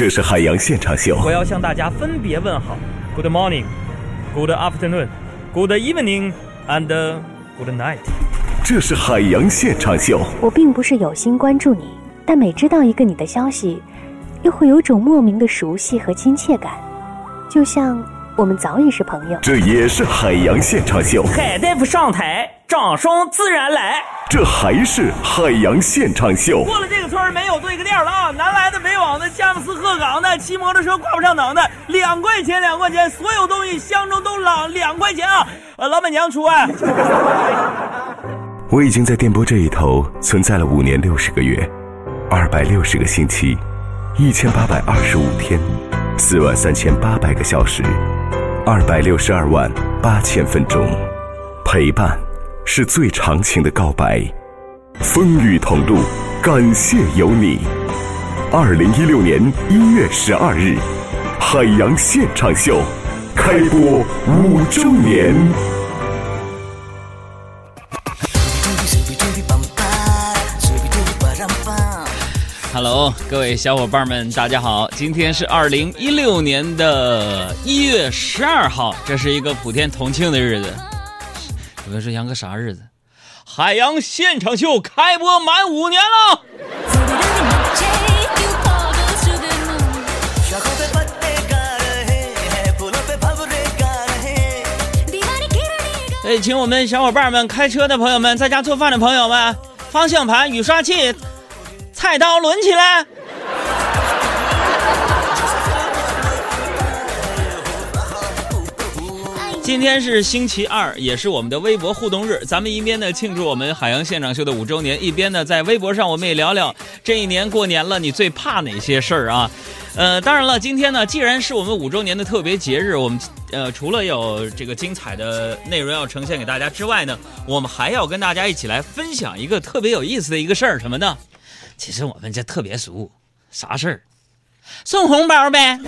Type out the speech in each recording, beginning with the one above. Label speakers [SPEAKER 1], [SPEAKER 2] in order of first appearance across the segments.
[SPEAKER 1] 这是海洋现场秀。
[SPEAKER 2] 我要向大家分别问好：Good morning，Good afternoon，Good evening，and Good night。
[SPEAKER 1] 这是海洋现场秀。
[SPEAKER 3] 我并不是有心关注你，但每知道一个你的消息，又会有种莫名的熟悉和亲切感，就像我们早已是朋友。
[SPEAKER 1] 这也是海洋现场秀。
[SPEAKER 2] 海大夫上台，掌声自然来。
[SPEAKER 1] 这还是海洋现场秀。
[SPEAKER 2] 过了这个村没有对个店了啊！南来的北往的，佳木斯鹤岗的，骑摩托车挂不上档的，两块钱两块钱，所有东西相中都两两块钱啊！呃，老板娘除外！
[SPEAKER 1] 我已经在电波这一头存在了五年六十个月，二百六十个星期，一千八百二十五天，四万三千八百个小时，二百六十二万八千分钟，陪伴。是最长情的告白，风雨同路，感谢有你。二零一六年一月十二日，海洋现场秀开播五周年。
[SPEAKER 4] Hello，各位小伙伴们，大家好！今天是二零一六年的一月十二号，这是一个普天同庆的日子。这是像个啥日子？海洋现场秀开播满五年了。哎，请我们小伙伴们、开车的朋友们、在家做饭的朋友们，方向盘、雨刷器、菜刀抡起来。今天是星期二，也是我们的微博互动日。咱们一边呢庆祝我们海洋现场秀的五周年，一边呢在微博上我们也聊聊这一年过年了，你最怕哪些事儿啊？呃，当然了，今天呢既然是我们五周年的特别节日，我们呃除了有这个精彩的内容要呈现给大家之外呢，我们还要跟大家一起来分享一个特别有意思的一个事儿，什么呢？其实我们这特别俗，啥事儿？送红包呗。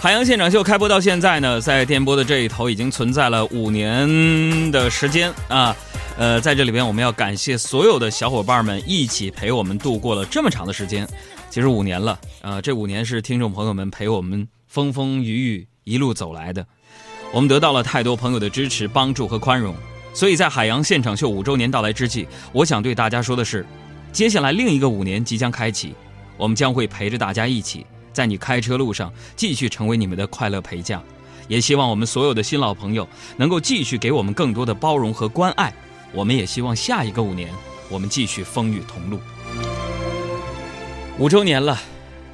[SPEAKER 4] 海洋现场秀开播到现在呢，在电波的这一头已经存在了五年的时间啊，呃，在这里边我们要感谢所有的小伙伴们一起陪我们度过了这么长的时间，其实五年了。啊，这五年是听众朋友们陪我们风风雨雨一路走来的，我们得到了太多朋友的支持、帮助和宽容，所以在海洋现场秀五周年到来之际，我想对大家说的是，接下来另一个五年即将开启，我们将会陪着大家一起。在你开车路上，继续成为你们的快乐陪驾，也希望我们所有的新老朋友能够继续给我们更多的包容和关爱。我们也希望下一个五年，我们继续风雨同路。五周年了，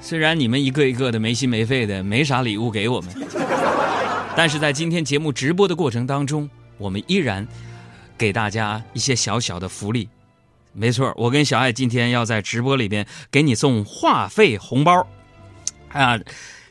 [SPEAKER 4] 虽然你们一个一个的没心没肺的，没啥礼物给我们，但是在今天节目直播的过程当中，我们依然给大家一些小小的福利。没错，我跟小爱今天要在直播里边给你送话费红包。啊，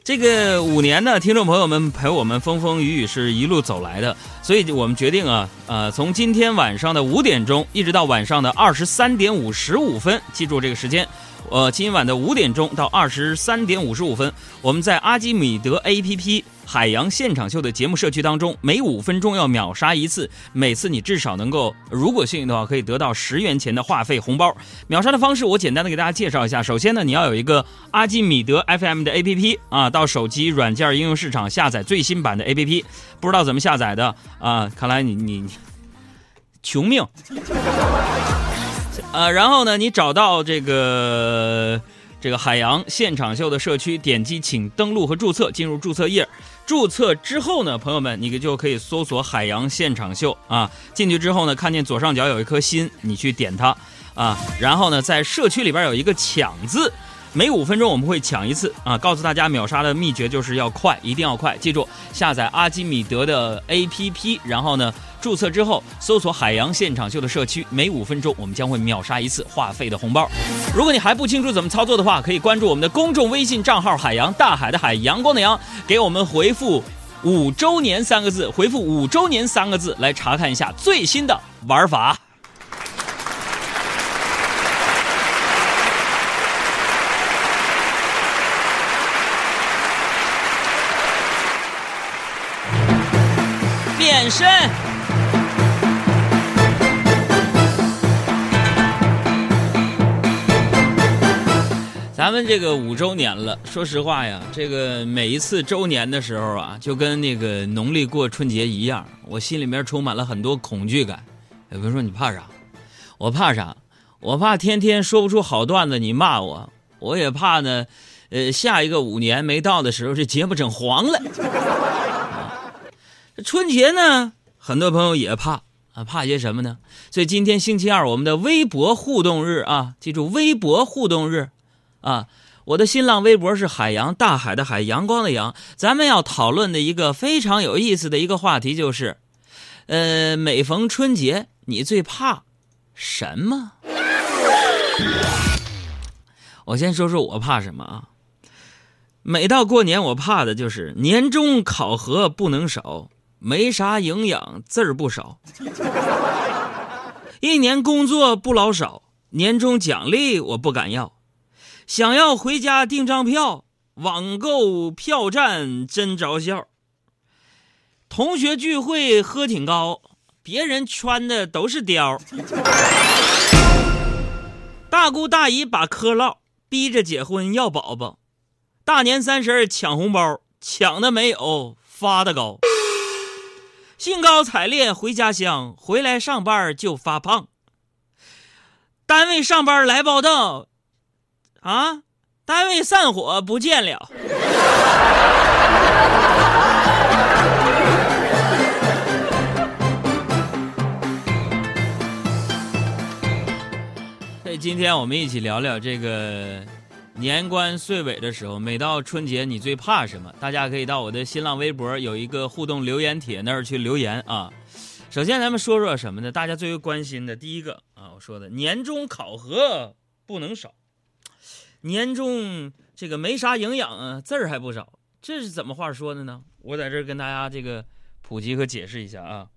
[SPEAKER 4] 这个五年呢，听众朋友们陪我们风风雨雨是一路走来的，所以我们决定啊，呃，从今天晚上的五点钟一直到晚上的二十三点五十五分，记住这个时间。呃，今晚的五点钟到二十三点五十五分，我们在阿基米德 APP 海洋现场秀的节目社区当中，每五分钟要秒杀一次，每次你至少能够，如果幸运的话，可以得到十元钱的话费红包。秒杀的方式我简单的给大家介绍一下，首先呢，你要有一个阿基米德 FM 的 APP 啊，到手机软件应用市场下载最新版的 APP，不知道怎么下载的啊，看来你你穷命。呃，然后呢，你找到这个这个海洋现场秀的社区，点击请登录和注册，进入注册页。注册之后呢，朋友们，你就可以搜索海洋现场秀啊。进去之后呢，看见左上角有一颗心，你去点它啊。然后呢，在社区里边有一个抢字。每五分钟我们会抢一次啊！告诉大家秒杀的秘诀就是要快，一定要快！记住，下载阿基米德的 APP，然后呢，注册之后搜索“海洋现场秀”的社区，每五分钟我们将会秒杀一次话费的红包。如果你还不清楚怎么操作的话，可以关注我们的公众微信账号“海洋大海的海阳光的阳”，给我们回复“五周年”三个字，回复“五周年”三个字来查看一下最新的玩法。隐身。咱们这个五周年了说实话呀这个每一次周年的时候啊就跟那个农历过春节一样我心里面充满了很多恐惧感。有人说你怕啥？我怕啥？我怕天天说不出好段子你骂我。我也怕呢呃下一个五年没到的时候这节目整黄了。春节呢，很多朋友也怕啊，怕些什么呢？所以今天星期二，我们的微博互动日啊，记住微博互动日。啊，我的新浪微博是海洋大海的海，阳光的阳。咱们要讨论的一个非常有意思的一个话题就是，呃，每逢春节，你最怕什么？我先说说我怕什么啊？每到过年，我怕的就是年终考核不能少，没啥营养，字儿不少。一年工作不老少，年终奖励我不敢要。想要回家订张票，网购票站真着笑。同学聚会喝挺高，别人穿的都是貂。大姑大姨把嗑唠，逼着结婚要宝宝。大年三十抢红包，抢的没有发的高。兴高采烈回家乡，回来上班就发胖。单位上班来报道。啊！单位散伙不见了。所以今天我们一起聊聊这个年关岁尾的时候，每到春节你最怕什么？大家可以到我的新浪微博有一个互动留言帖那儿去留言啊。首先咱们说说什么呢？大家最为关心的第一个啊，我说的年终考核不能少。年终这个没啥营养啊，字儿还不少，这是怎么话说的呢？我在这儿跟大家这个普及和解释一下啊。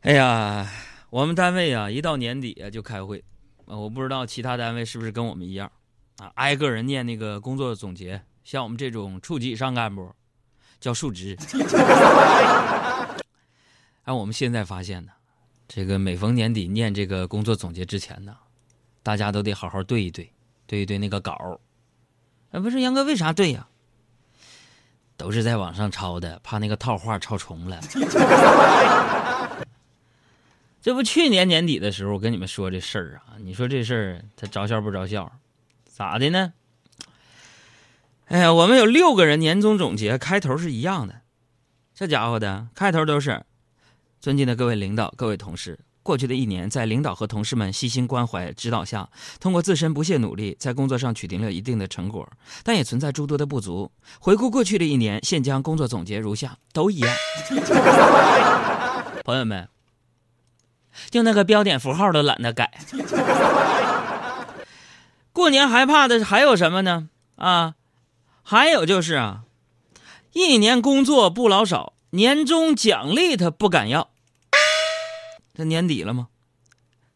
[SPEAKER 4] 哎呀，我们单位啊，一到年底啊就开会，啊，我不知道其他单位是不是跟我们一样啊，挨个人念那个工作总结，像我们这种处级以上干部叫述职。而我们现在发现呢，这个每逢年底念这个工作总结之前呢，大家都得好好对一对。对一对，那个稿哎，不是杨哥，为啥对呀？都是在网上抄的，怕那个套话抄重了。这不去年年底的时候，我跟你们说这事儿啊，你说这事儿他着笑不着笑？咋的呢？哎呀，我们有六个人年终总结，开头是一样的，这家伙的开头都是：尊敬的各位领导、各位同事。过去的一年，在领导和同事们细心关怀指导下，通过自身不懈努力，在工作上取得了一定的成果，但也存在诸多的不足。回顾过去的一年，现将工作总结如下，都一样。朋友们，就那个标点符号都懒得改。过年害怕的还有什么呢？啊，还有就是啊，一年工作不老少，年终奖励他不敢要。这年底了吗？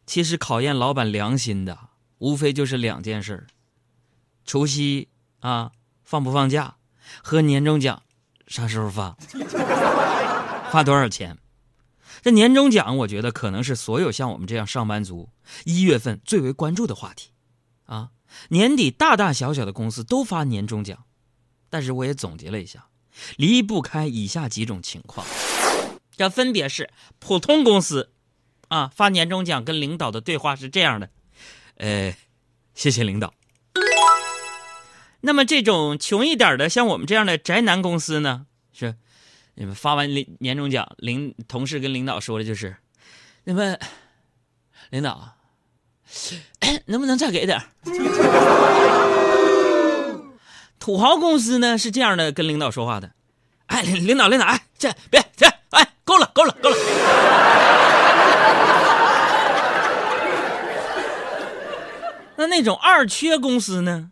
[SPEAKER 4] 其实考验老板良心的，无非就是两件事除夕啊，放不放假，和年终奖啥时候发，发多少钱？这年终奖，我觉得可能是所有像我们这样上班族一月份最为关注的话题，啊，年底大大小小的公司都发年终奖，但是我也总结了一下，离不开以下几种情况，这分别是普通公司。啊，发年终奖跟领导的对话是这样的，呃，谢谢领导。那么这种穷一点的，像我们这样的宅男公司呢，是你们发完领年终奖，领同事跟领导说的就是，那么领导能不能再给点土豪公司呢是这样的，跟领导说话的，哎，领导领导，哎，这别这，哎，够了够了够了。那那种二缺公司呢？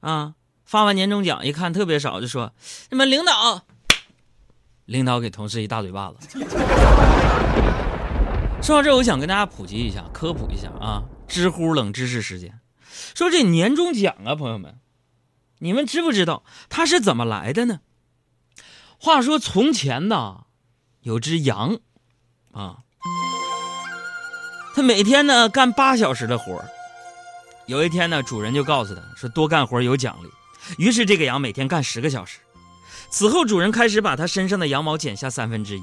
[SPEAKER 4] 啊，发完年终奖一看特别少，就说：“你们领导，领导给同事一大嘴巴子。”说到这，我想跟大家普及一下、科普一下啊，知乎冷知识时间。说这年终奖啊，朋友们，你们知不知道它是怎么来的呢？话说从前呢，有只羊，啊。它每天呢干八小时的活有一天呢，主人就告诉他说多干活有奖励。于是这个羊每天干十个小时。此后，主人开始把他身上的羊毛剪下三分之一。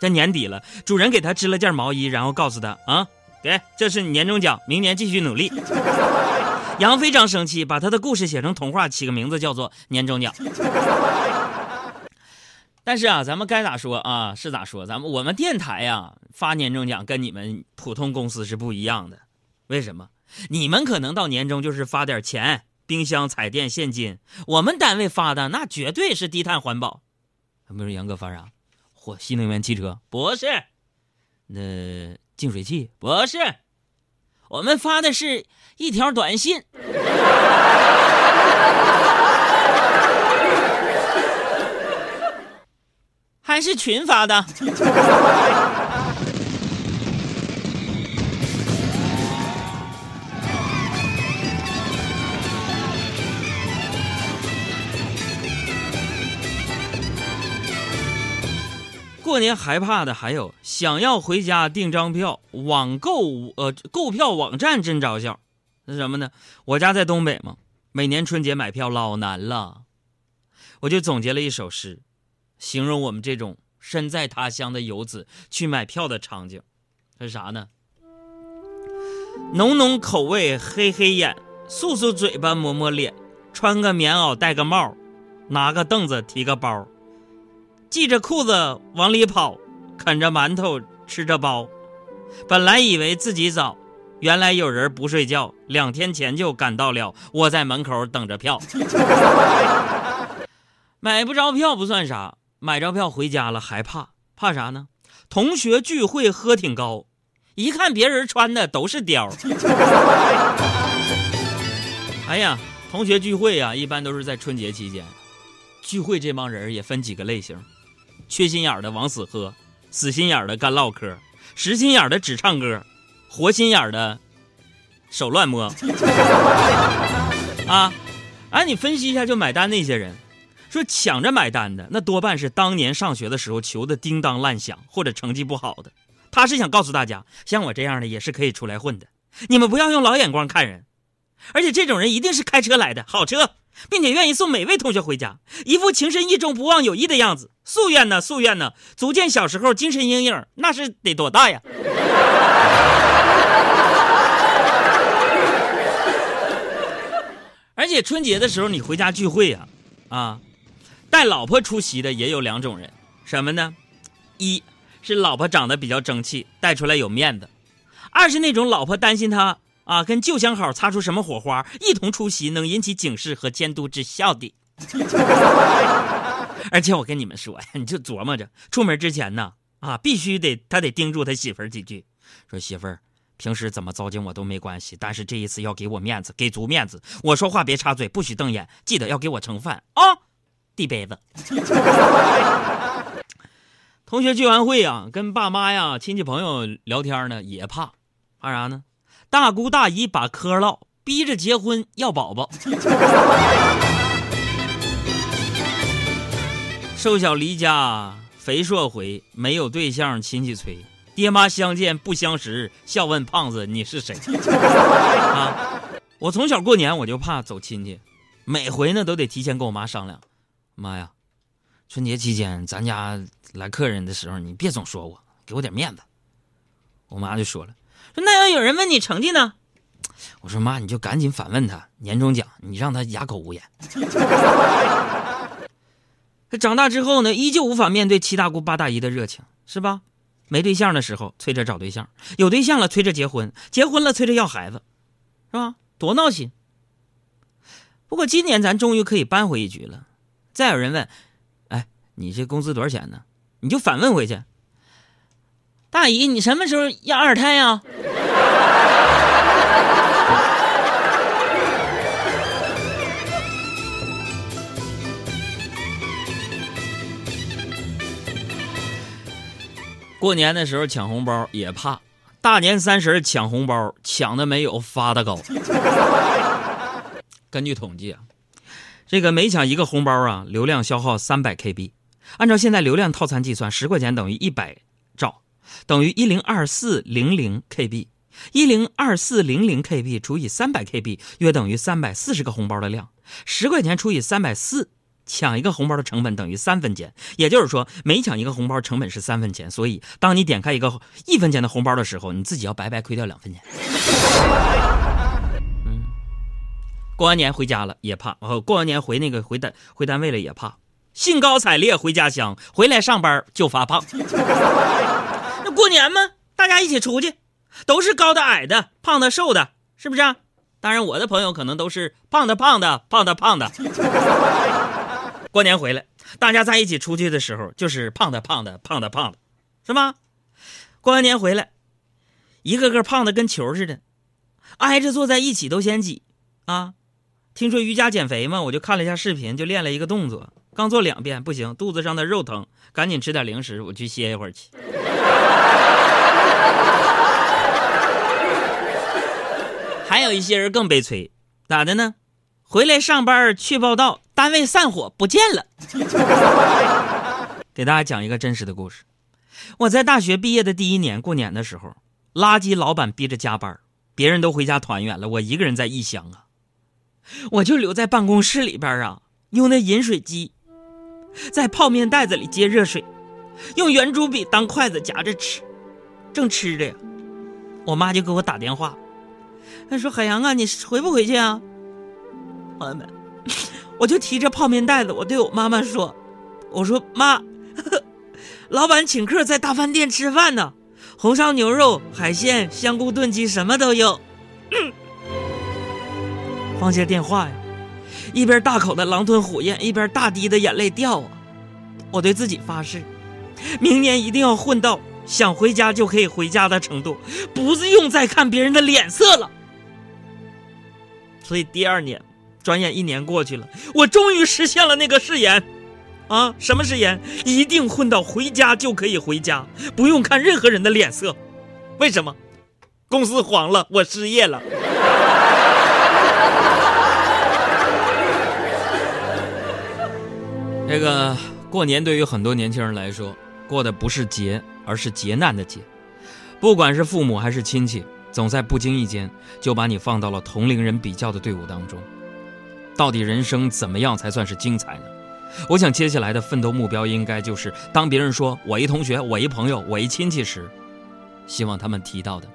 [SPEAKER 4] 这年底了，主人给他织了件毛衣，然后告诉他啊，给，这是你年终奖，明年继续努力。杨非常生气，把他的故事写成童话，起个名字叫做《年终奖》。但是啊，咱们该咋说啊是咋说，咱们我们电台呀发年终奖跟你们普通公司是不一样的。为什么？你们可能到年终就是发点钱，冰箱、彩电、现金，我们单位发的那绝对是低碳环保。比如杨哥发啥？嚯，新能源汽车？不是，那净水器？不是，我们发的是一条短信。还是群发的。过年害怕的还有想要回家订张票，网购呃购票网站真着笑。那什么呢？我家在东北嘛，每年春节买票老难了，我就总结了一首诗。形容我们这种身在他乡的游子去买票的场景，是啥呢？浓浓口味，黑黑眼，漱漱嘴巴，抹抹脸，穿个棉袄，戴个帽，拿个凳子，提个包，系着裤子往里跑，啃着馒头，吃着包。本来以为自己早，原来有人不睡觉，两天前就赶到了，我在门口等着票。买不着票不算啥。买着票回家了，还怕，怕啥呢？同学聚会喝挺高，一看别人穿的都是貂。哎呀，同学聚会呀，一般都是在春节期间。聚会这帮人也分几个类型：缺心眼的往死喝，死心眼的干唠嗑，实心眼的只唱歌，活心眼的手乱摸。啊，哎，你分析一下，就买单那些人。说抢着买单的那多半是当年上学的时候求的叮当乱响或者成绩不好的，他是想告诉大家，像我这样的也是可以出来混的，你们不要用老眼光看人，而且这种人一定是开车来的好车，并且愿意送每位同学回家，一副情深意重不忘友谊的样子，夙愿呢夙愿呢，足见小时候精神阴影那是得多大呀！而且春节的时候你回家聚会呀，啊。带老婆出席的也有两种人，什么呢？一是老婆长得比较争气，带出来有面子；二是那种老婆担心他啊跟旧相好擦出什么火花，一同出席能引起警示和监督之效的。而且我跟你们说呀，你就琢磨着出门之前呢，啊，必须得他得叮嘱他媳妇儿几句，说媳妇儿平时怎么糟践我都没关系，但是这一次要给我面子，给足面子。我说话别插嘴，不许瞪眼，记得要给我盛饭啊。递杯子，同学聚完会呀，跟爸妈呀、亲戚朋友聊天呢，也怕，怕啥呢？大姑大姨把嗑唠，逼着结婚要宝宝。瘦小离家，肥硕回，没有对象亲戚催，爹妈相见不相识，笑问胖子你是谁？啊！我从小过年我就怕走亲戚，每回呢都得提前跟我妈商量。妈呀，春节期间咱家来客人的时候，你别总说我，给我点面子。我妈就说了，说那要有人问你成绩呢？我说妈，你就赶紧反问他年终奖，你让他哑口无言。这长大之后呢，依旧无法面对七大姑八大姨的热情，是吧？没对象的时候催着找对象，有对象了催着结婚，结婚了催着要孩子，是吧？多闹心。不过今年咱终于可以扳回一局了。再有人问，哎，你这工资多少钱呢？你就反问回去，大姨，你什么时候要二胎呀？过年的时候抢红包也怕，大年三十抢红包抢的没有发的高。根据统计啊。这个每抢一个红包啊，流量消耗三百 KB，按照现在流量套餐计算，十块钱等于一百兆，等于一零二四零零 KB，一零二四零零 KB 除以三百 KB，约等于三百四十个红包的量。十块钱除以三百四，抢一个红包的成本等于三分钱。也就是说，每抢一个红包成本是三分钱。所以，当你点开一个一分钱的红包的时候，你自己要白白亏掉两分钱。嗯，过完年回家了也怕，哦，过完年回那个回单回单位了也怕。兴高采烈回家乡，回来上班就发胖。那过年嘛，大家一起出去，都是高的、矮的、胖的、瘦的，是不是？当然，我的朋友可能都是胖的、胖的、胖的、胖的。过年回来，大家在一起出去的时候，就是胖的、胖的、胖的、胖的，是吗？过完年回来，一个个胖的跟球似的，挨着坐在一起都嫌挤啊。听说瑜伽减肥嘛，我就看了一下视频，就练了一个动作。刚做两遍不行，肚子上的肉疼，赶紧吃点零食，我去歇一会儿去。还有一些人更悲催，咋的呢？回来上班去报道，单位散伙不见了。给大家讲一个真实的故事。我在大学毕业的第一年过年的时候，垃圾老板逼着加班，别人都回家团圆了，我一个人在异乡啊，我就留在办公室里边啊，用那饮水机。在泡面袋子里接热水，用圆珠笔当筷子夹着吃，正吃着呀，我妈就给我打电话，她说：“海洋啊，你回不回去啊？”朋友们，我就提着泡面袋子，我对我妈妈说：“我说妈，老板请客在大饭店吃饭呢，红烧牛肉、海鲜、香菇炖鸡什么都有。”放下电话呀。一边大口的狼吞虎咽，一边大滴的眼泪掉啊！我对自己发誓，明年一定要混到想回家就可以回家的程度，不用再看别人的脸色了。所以第二年，转眼一年过去了，我终于实现了那个誓言，啊，什么誓言？一定混到回家就可以回家，不用看任何人的脸色。为什么？公司黄了，我失业了。这个过年对于很多年轻人来说，过的不是劫，而是劫难的劫。不管是父母还是亲戚，总在不经意间就把你放到了同龄人比较的队伍当中。到底人生怎么样才算是精彩呢？我想接下来的奋斗目标应该就是：当别人说我一同学、我一朋友、我一亲戚时，希望他们提到的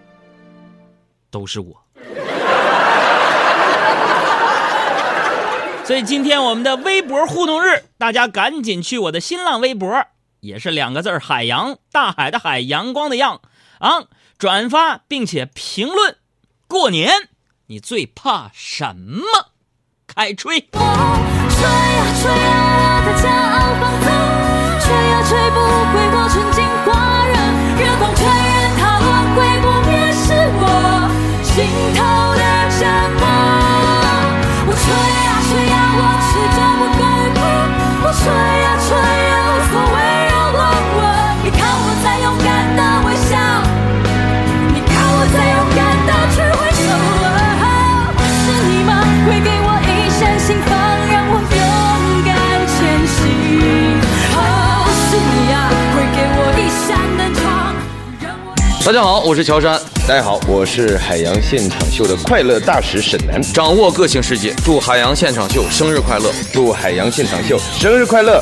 [SPEAKER 4] 都是我。所以今天我们的微博互动日，大家赶紧去我的新浪微博，也是两个字海洋大海的海，阳光的阳啊，转发并且评论。过年你最怕什么？爱吹。吹啊吹啊，我的骄傲放纵，吹啊吹不回我纯净花容。任风吹人它落，会不灭是我心头的折磨。我吹
[SPEAKER 5] 啊吹啊，我始终不敢哭。我吹、
[SPEAKER 6] 大家好，我是乔杉。
[SPEAKER 7] 大家好，我是海洋现场秀的快乐大使沈南。
[SPEAKER 6] 掌握个性世界，祝海洋现场秀生日快乐！
[SPEAKER 7] 祝海洋现场秀生日快乐！